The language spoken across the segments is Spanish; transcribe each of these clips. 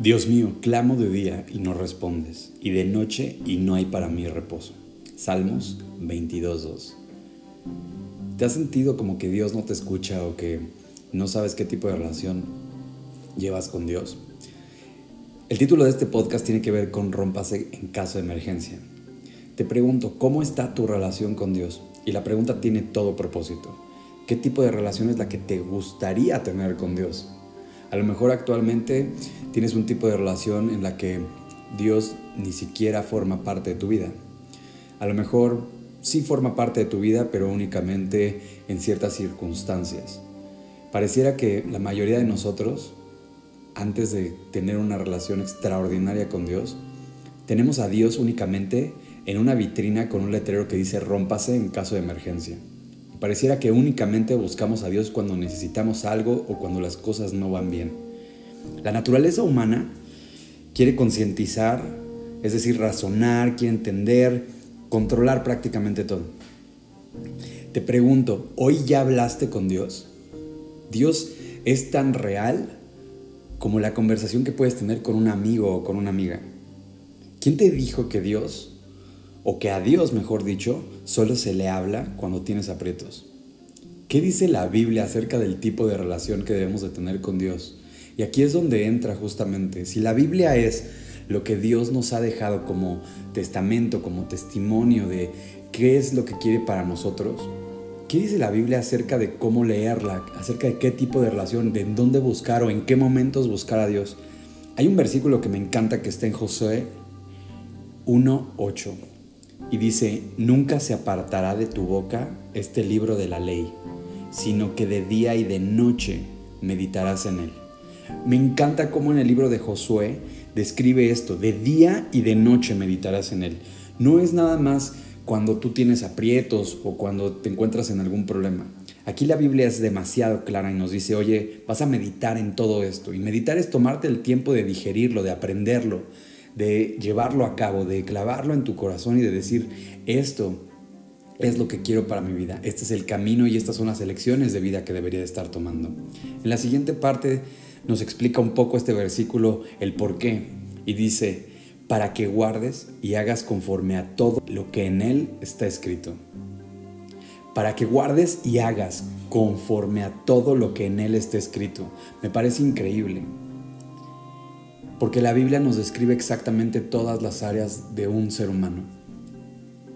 Dios mío, clamo de día y no respondes, y de noche y no hay para mí reposo. Salmos 22.2. ¿Te has sentido como que Dios no te escucha o que no sabes qué tipo de relación llevas con Dios? El título de este podcast tiene que ver con rompase en caso de emergencia. Te pregunto, ¿cómo está tu relación con Dios? Y la pregunta tiene todo propósito. ¿Qué tipo de relación es la que te gustaría tener con Dios? A lo mejor actualmente tienes un tipo de relación en la que Dios ni siquiera forma parte de tu vida. A lo mejor sí forma parte de tu vida, pero únicamente en ciertas circunstancias. Pareciera que la mayoría de nosotros, antes de tener una relación extraordinaria con Dios, tenemos a Dios únicamente en una vitrina con un letrero que dice rómpase en caso de emergencia. Pareciera que únicamente buscamos a Dios cuando necesitamos algo o cuando las cosas no van bien. La naturaleza humana quiere concientizar, es decir, razonar, quiere entender, controlar prácticamente todo. Te pregunto, ¿hoy ya hablaste con Dios? ¿Dios es tan real como la conversación que puedes tener con un amigo o con una amiga? ¿Quién te dijo que Dios o que a Dios, mejor dicho, solo se le habla cuando tienes aprietos. ¿Qué dice la Biblia acerca del tipo de relación que debemos de tener con Dios? Y aquí es donde entra justamente, si la Biblia es lo que Dios nos ha dejado como testamento, como testimonio de qué es lo que quiere para nosotros, ¿qué dice la Biblia acerca de cómo leerla, acerca de qué tipo de relación, de dónde buscar o en qué momentos buscar a Dios? Hay un versículo que me encanta que está en Josué 1.8 y dice, nunca se apartará de tu boca este libro de la ley, sino que de día y de noche meditarás en él. Me encanta cómo en el libro de Josué describe esto, de día y de noche meditarás en él. No es nada más cuando tú tienes aprietos o cuando te encuentras en algún problema. Aquí la Biblia es demasiado clara y nos dice, oye, vas a meditar en todo esto. Y meditar es tomarte el tiempo de digerirlo, de aprenderlo, de llevarlo a cabo, de clavarlo en tu corazón y de decir, esto es lo que quiero para mi vida, este es el camino y estas son las elecciones de vida que debería de estar tomando. En la siguiente parte nos explica un poco este versículo el por qué y dice, para que guardes y hagas conforme a todo lo que en él está escrito. Para que guardes y hagas conforme a todo lo que en él está escrito. Me parece increíble porque la Biblia nos describe exactamente todas las áreas de un ser humano.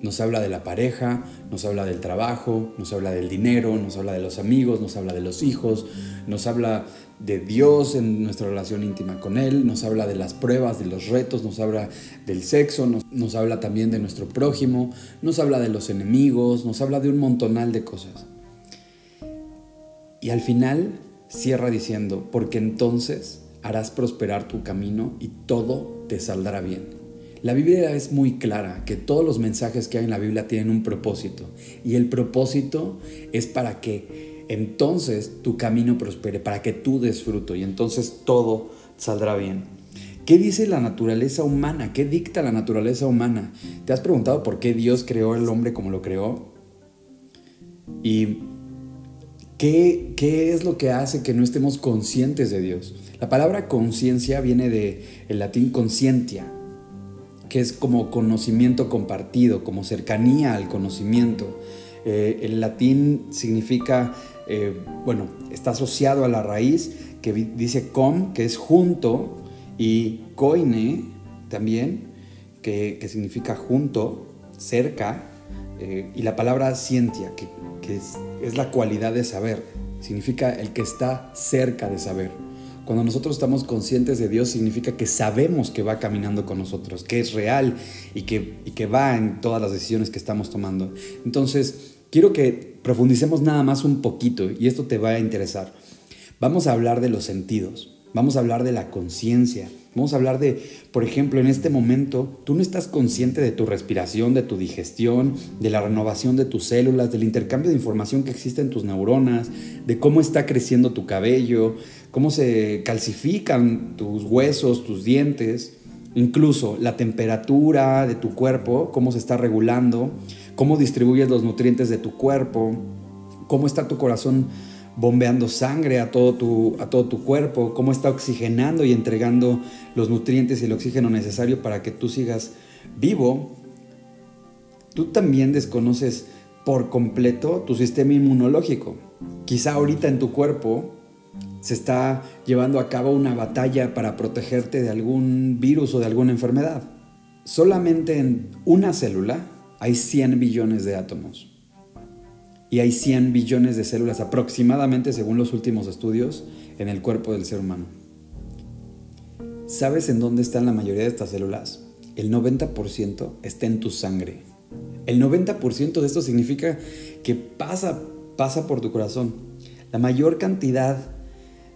Nos habla de la pareja, nos habla del trabajo, nos habla del dinero, nos habla de los amigos, nos habla de los hijos, nos habla de Dios en nuestra relación íntima con Él, nos habla de las pruebas, de los retos, nos habla del sexo, nos, habla también de nuestro prójimo, nos habla de los enemigos, nos habla de un montonal de cosas. Y al final cierra diciendo, porque entonces harás prosperar tu camino y todo te saldrá bien. La Biblia es muy clara que todos los mensajes que hay en la Biblia tienen un propósito y el propósito es para que entonces tu camino prospere, para que tú disfruto y entonces todo saldrá bien. ¿Qué dice la naturaleza humana? ¿Qué dicta la naturaleza humana? ¿Te has preguntado por qué Dios creó al hombre como lo creó? Y ¿Qué, es lo que hace que no estemos conscientes de Dios? La palabra conciencia viene del el latín conscientia, que es como conocimiento compartido, como cercanía al conocimiento. Eh, el latín significa, eh, bueno, está asociado a la raíz que dice com, que es junto, y coine también, que, significa junto, cerca, eh, y la palabra scientia, que que es, la cualidad de saber, significa el que está cerca de saber. Cuando nosotros estamos conscientes de Dios, significa que sabemos que va caminando con nosotros, que es real y que, y que va en todas las decisiones que estamos tomando. Entonces, quiero que profundicemos nada más un poquito y esto te va a interesar. Vamos a hablar de los sentidos, vamos a hablar de la conciencia, Vamos a hablar de, por ejemplo, en este momento, tú no estás consciente de tu respiración, de tu digestión, de la renovación de tus células, del intercambio de información que existe en tus neuronas, de cómo está creciendo tu cabello, cómo se calcifican tus huesos, tus dientes, incluso la temperatura de tu cuerpo, cómo se está regulando, cómo distribuyes los nutrientes de tu cuerpo, cómo está tu corazón bombeando sangre a todo, tu, a todo tu cuerpo, cómo está oxigenando y entregando los nutrientes y el oxígeno necesario para que tú sigas vivo, tú también desconoces por completo tu sistema inmunológico. Quizá ahorita en tu cuerpo se está llevando a cabo una batalla para protegerte de algún virus o de alguna enfermedad. Solamente en una célula hay 100 billones de átomos y hay 100 billones de células aproximadamente, según los últimos estudios, en el cuerpo del ser humano. ¿Sabes en dónde están la mayoría de estas células? El 90% está en tu sangre. El 90% de esto significa que pasa, pasa por tu corazón. La mayor cantidad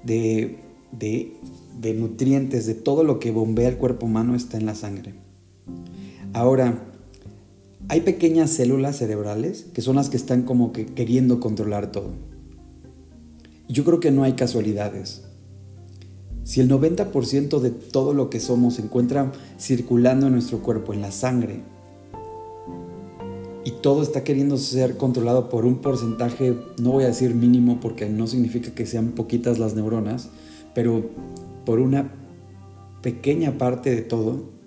de, de, de nutrientes, de todo lo que bombea el cuerpo humano está en la sangre. Ahora, hay pequeñas células cerebrales que son las que están como que queriendo controlar todo. Yo creo que no hay casualidades. Si el 90% de todo lo que somos se encuentra circulando en nuestro cuerpo, en la sangre, y todo está queriendo ser controlado por un porcentaje, no voy a decir mínimo porque no significa que sean poquitas las neuronas, pero por una pequeña parte de todo,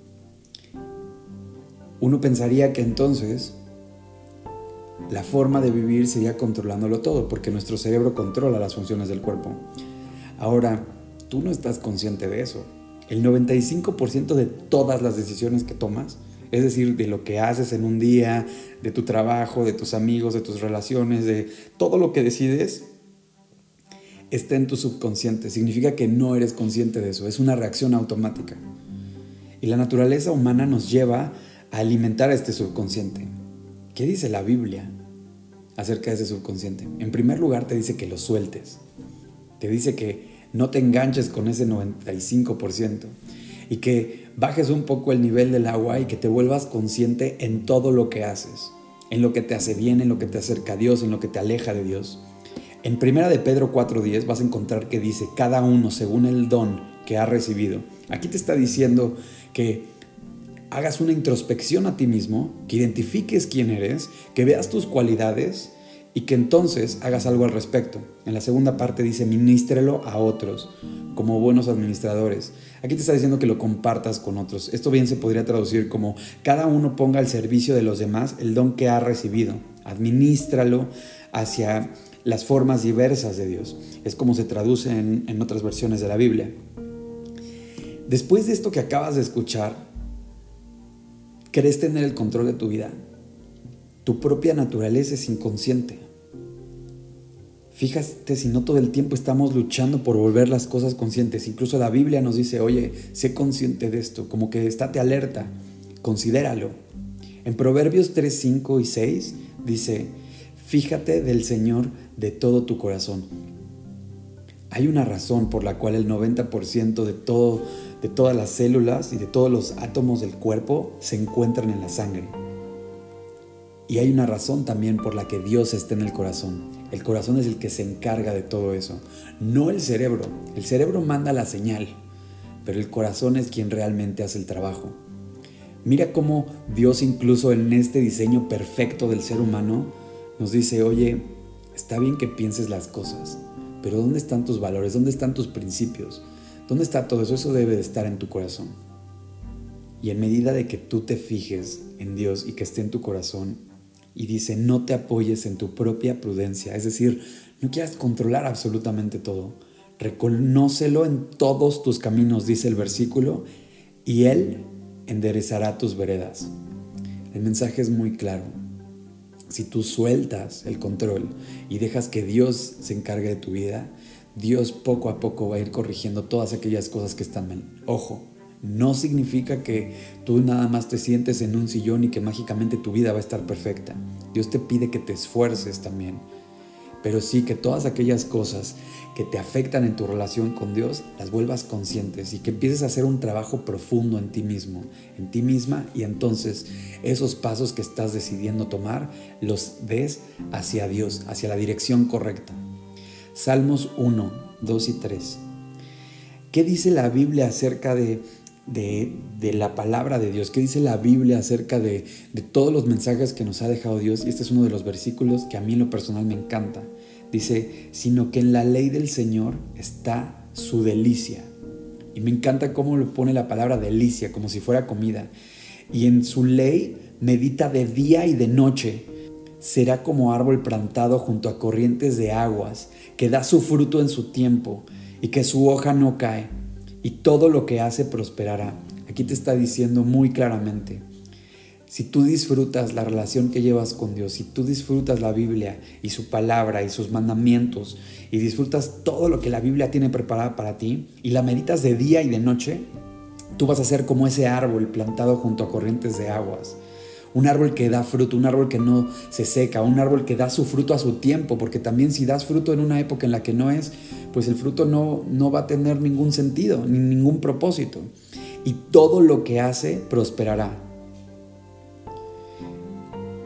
uno pensaría que entonces la forma de vivir sería controlándolo todo, porque nuestro cerebro controla las funciones del cuerpo. Ahora, tú no estás consciente de eso. El 95% de todas las decisiones que tomas, es decir, de lo que haces en un día, de tu trabajo, de tus amigos, de tus relaciones, de todo lo que decides, está en tu subconsciente. Significa que no eres consciente de eso, es una reacción automática. Y la naturaleza humana nos lleva alimentar a este subconsciente. ¿Qué dice la Biblia acerca de ese subconsciente? En primer lugar te dice que lo sueltes. Te dice que no te enganches con ese 95% y que bajes un poco el nivel del agua y que te vuelvas consciente en todo lo que haces, en lo que te hace bien, en lo que te acerca a Dios, en lo que te aleja de Dios. En primera de Pedro 4:10 vas a encontrar que dice cada uno según el don que ha recibido. Aquí te está diciendo que hagas una introspección a ti mismo, que identifiques quién eres, que veas tus cualidades y que entonces hagas algo al respecto. En la segunda parte dice, ministrelo a otros como buenos administradores. Aquí te está diciendo que lo compartas con otros. Esto bien se podría traducir como cada uno ponga al servicio de los demás el don que ha recibido. Administralo hacia las formas diversas de Dios. Es como se traduce en, en otras versiones de la Biblia. Después de esto que acabas de escuchar, ¿Crees tener el control de tu vida? Tu propia naturaleza es inconsciente. Fíjate si no todo el tiempo estamos luchando por volver las cosas conscientes. Incluso la Biblia nos dice, oye, sé consciente de esto, como que estate alerta, considéralo. En Proverbios 3, 5 y 6 dice, fíjate del Señor de todo tu corazón. Hay una razón por la cual el 90% de todo de todas las células y de todos los átomos del cuerpo se encuentran en la sangre. Y hay una razón también por la que Dios está en el corazón. El corazón es el que se encarga de todo eso, no el cerebro. El cerebro manda la señal, pero el corazón es quien realmente hace el trabajo. Mira cómo Dios incluso en este diseño perfecto del ser humano nos dice, oye, está bien que pienses las cosas, pero ¿dónde están tus valores? ¿Dónde están tus principios? ¿Dónde está todo eso? Eso debe de estar en tu corazón. Y en medida de que tú te fijes en Dios y que esté en tu corazón, y dice, no te apoyes en tu propia prudencia, es decir, no quieras controlar absolutamente todo. Reconócelo en todos tus caminos, dice el versículo, y Él enderezará tus veredas. El mensaje es muy claro. Si tú sueltas el control y dejas que Dios se encargue de tu vida, Dios poco a poco va a ir corrigiendo todas aquellas cosas que están mal. Ojo, no significa que tú nada más te sientes en un sillón y que mágicamente tu vida va a estar perfecta. Dios te pide que te esfuerces también. Pero sí que todas aquellas cosas que te afectan en tu relación con Dios las vuelvas conscientes y que empieces a hacer un trabajo profundo en ti mismo, en ti misma y entonces esos pasos que estás decidiendo tomar los des hacia Dios, hacia la dirección correcta. Salmos 1, 2 y 3. ¿Qué dice la Biblia acerca de, de, la palabra de Dios? ¿Qué dice la Biblia acerca de, de todos los mensajes que nos ha dejado Dios? Y este es uno de los versículos que a mí en lo personal me encanta. Dice, sino que en la ley del Señor está su delicia. Y me encanta cómo lo pone la palabra delicia, como si fuera comida. Y en su ley medita de día y de noche. Será como árbol plantado junto a corrientes de aguas, que da su fruto en su tiempo y que su hoja no cae, y todo lo que hace prosperará. Aquí te está diciendo muy claramente, si tú disfrutas la relación que llevas con Dios, si tú disfrutas la Biblia y su palabra y sus mandamientos y disfrutas todo lo que la Biblia tiene preparada para ti y la meditas de día y de noche, tú vas a ser como ese árbol plantado junto a corrientes de aguas. Un árbol que da fruto, un árbol que no se seca, un árbol que da su fruto a su tiempo, porque también si das fruto en una época en la que no es, pues el fruto no, no va a tener ningún sentido, ni ningún propósito. Y todo lo que hace prosperará.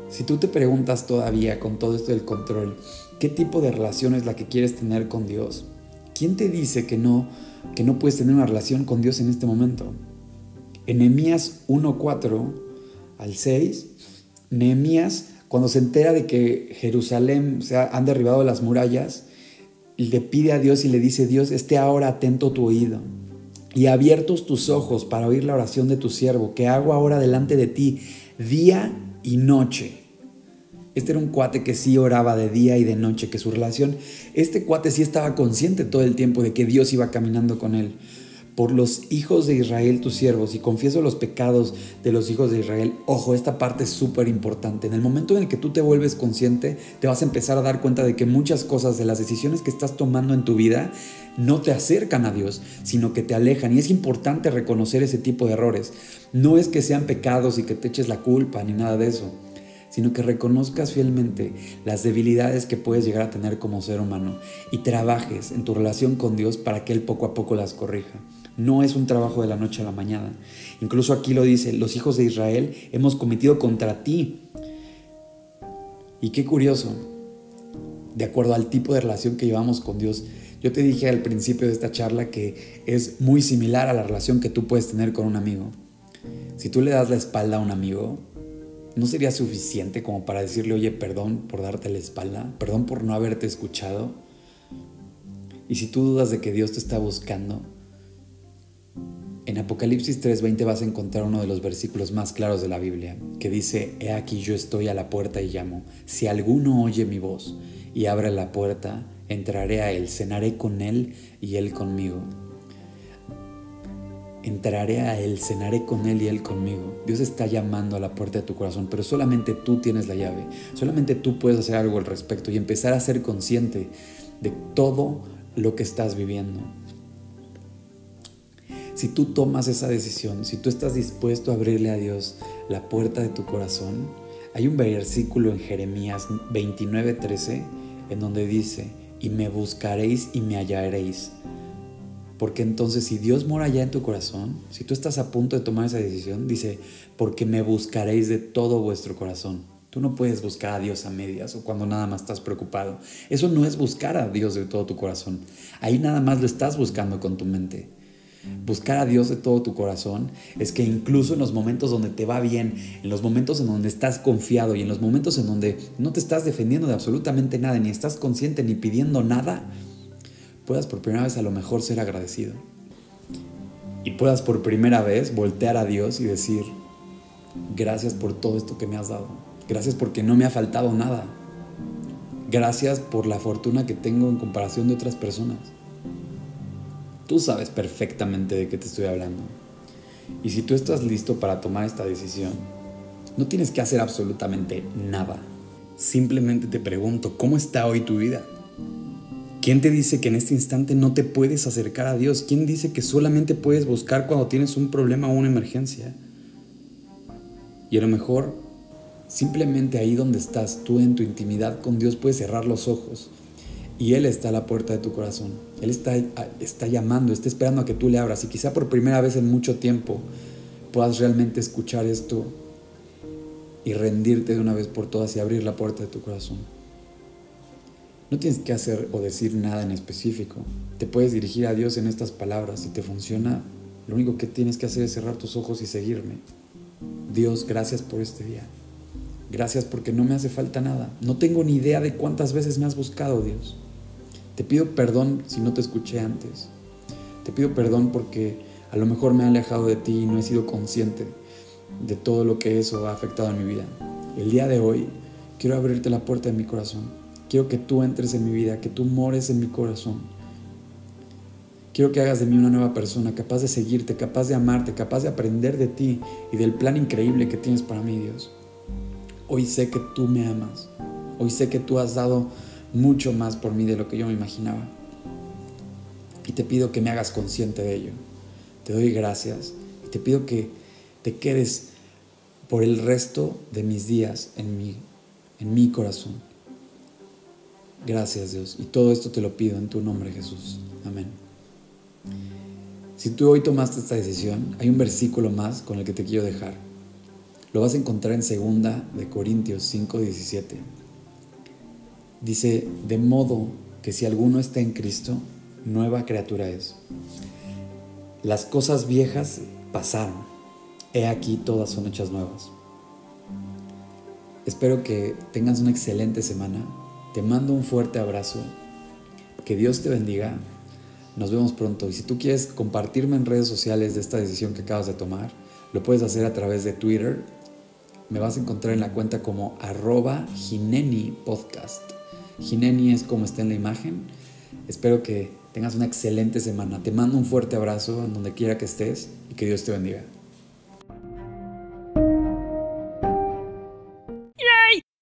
Si tú te preguntas todavía con todo esto del control, ¿qué tipo de relación es la que quieres tener con Dios? ¿Quién te dice que no, que no puedes tener una relación con Dios en este momento? En Nehemías 1:4 al 6, Nehemías cuando se entera de que Jerusalén se han derribado las murallas, le pide a Dios y le dice, Dios, esté ahora atento tu oído y abiertos tus ojos para oír la oración de tu siervo, que hago ahora delante de ti día y noche este era un cuate que sí oraba de día y de noche, que su relación, este cuate sí estaba consciente todo el tiempo de que Dios iba caminando con él. Por los hijos de Israel, tus siervos, y confieso los pecados de los hijos de Israel. Ojo, esta parte es súper importante. En el momento en el que tú te vuelves consciente, te vas a empezar a dar cuenta de que muchas cosas de las decisiones que estás tomando en tu vida no te acercan a Dios, sino que te alejan. Y es importante reconocer ese tipo de errores. No es que sean pecados y que te eches la culpa ni nada de eso sino que reconozcas fielmente las debilidades que puedes llegar a tener como ser humano y trabajes en tu relación con Dios para que Él poco a poco las corrija. No es un trabajo de la noche a la mañana. Incluso aquí lo dice, los hijos de Israel hemos cometido contra ti. Y qué curioso, de acuerdo al tipo de relación que llevamos con Dios, yo te dije al principio de esta charla que es muy similar a la relación que tú puedes tener con un amigo. Si tú le das la espalda a un amigo, ¿no sería suficiente como para decirle, oye, perdón por darte la espalda, perdón por no haberte escuchado? Y si tú dudas de que Dios te está buscando, en Apocalipsis 3:20 vas a encontrar uno de los versículos más claros de la Biblia, que dice, He aquí yo estoy a la puerta y llamo, si alguno oye mi voz y abre la puerta, entraré a él, cenaré con él y él conmigo entraré a Él, cenaré con Él y Él conmigo. Dios está llamando a la puerta de tu corazón, pero solamente tú tienes la llave. Solamente tú puedes hacer algo al respecto y empezar a ser consciente de todo lo que estás viviendo. Si tú tomas esa decisión, si tú estás dispuesto a abrirle a Dios la puerta de tu corazón, hay un versículo en Jeremías 29:13 en donde dice, y me buscaréis y me hallaréis porque entonces si Dios mora ya en tu corazón, si tú estás a punto de tomar esa decisión, dice, porque me buscaréis de todo vuestro corazón. Tú no puedes buscar a Dios a medias o cuando nada más estás preocupado. Eso no es buscar a Dios de todo tu corazón. Ahí nada más lo estás buscando con tu mente. Buscar a Dios de todo tu corazón es que incluso en los momentos donde te va bien, en los momentos en donde estás confiado y en los momentos en donde no te estás defendiendo de absolutamente nada, ni estás consciente ni pidiendo nada, puedas por primera vez a lo mejor ser agradecido. Y puedas por primera vez voltear a Dios y decir, gracias por todo esto que me has dado. Gracias porque no me ha faltado nada. Gracias por la fortuna que tengo en comparación de otras personas. Tú sabes perfectamente de qué te estoy hablando. Y si tú estás listo para tomar esta decisión, no tienes que hacer absolutamente nada. Simplemente te pregunto, ¿cómo está hoy tu vida? ¿Quién te dice que en este instante no te puedes acercar a Dios? ¿Quién dice que solamente puedes buscar cuando tienes un problema o una emergencia? Y a lo mejor, simplemente ahí donde estás, tú en tu intimidad con Dios puedes cerrar los ojos y Él está a la puerta de tu corazón. Él está, está llamando, está esperando a que tú le abras y quizá por primera vez en mucho tiempo puedas realmente escuchar esto y rendirte de una vez por todas y abrir la puerta de tu corazón. No tienes que hacer o decir nada en específico. Te puedes dirigir a Dios en estas palabras. Si te funciona, lo único que tienes que hacer es cerrar tus ojos y seguirme. Dios, gracias por este día. Gracias porque no me hace falta nada. No tengo ni idea de cuántas veces me has buscado, Dios. Te pido perdón si no te escuché antes. Te pido perdón porque a lo mejor me he alejado de ti y no he sido consciente de todo lo que eso ha afectado en mi vida. El día de hoy quiero abrirte la puerta de mi corazón. Quiero que tú entres en mi vida, que tú mores en mi corazón. Quiero que hagas de mí una nueva persona, capaz de seguirte, capaz de amarte, capaz de aprender de ti y del plan increíble que tienes para mí, Dios. Hoy sé que tú me amas. Hoy sé que tú has dado mucho más por mí de lo que yo me imaginaba. Y te pido que me hagas consciente de ello. Te doy gracias y te pido que te quedes por el resto de mis días en mi, en mi corazón. Gracias Dios. Y todo esto te lo pido en tu nombre Jesús. Amén. Si tú hoy tomaste esta decisión, hay un versículo más con el que te quiero dejar. Lo vas a encontrar en segunda de Corintios 5:17. Dice, de modo que si alguno está en Cristo, nueva criatura es. Las cosas viejas pasaron. He aquí todas son hechas nuevas. Espero que tengas una excelente semana. Te mando un fuerte abrazo. Que Dios te bendiga. Nos vemos pronto. Y si tú quieres compartirme en redes sociales de esta decisión que acabas de tomar, lo puedes hacer a través de Twitter me vas a encontrar en la cuenta como arroba Gineni Podcast. Gineni es como está en la imagen. Espero que tengas una excelente semana. Te mando un fuerte abrazo en donde quiera que estés y que Dios te bendiga.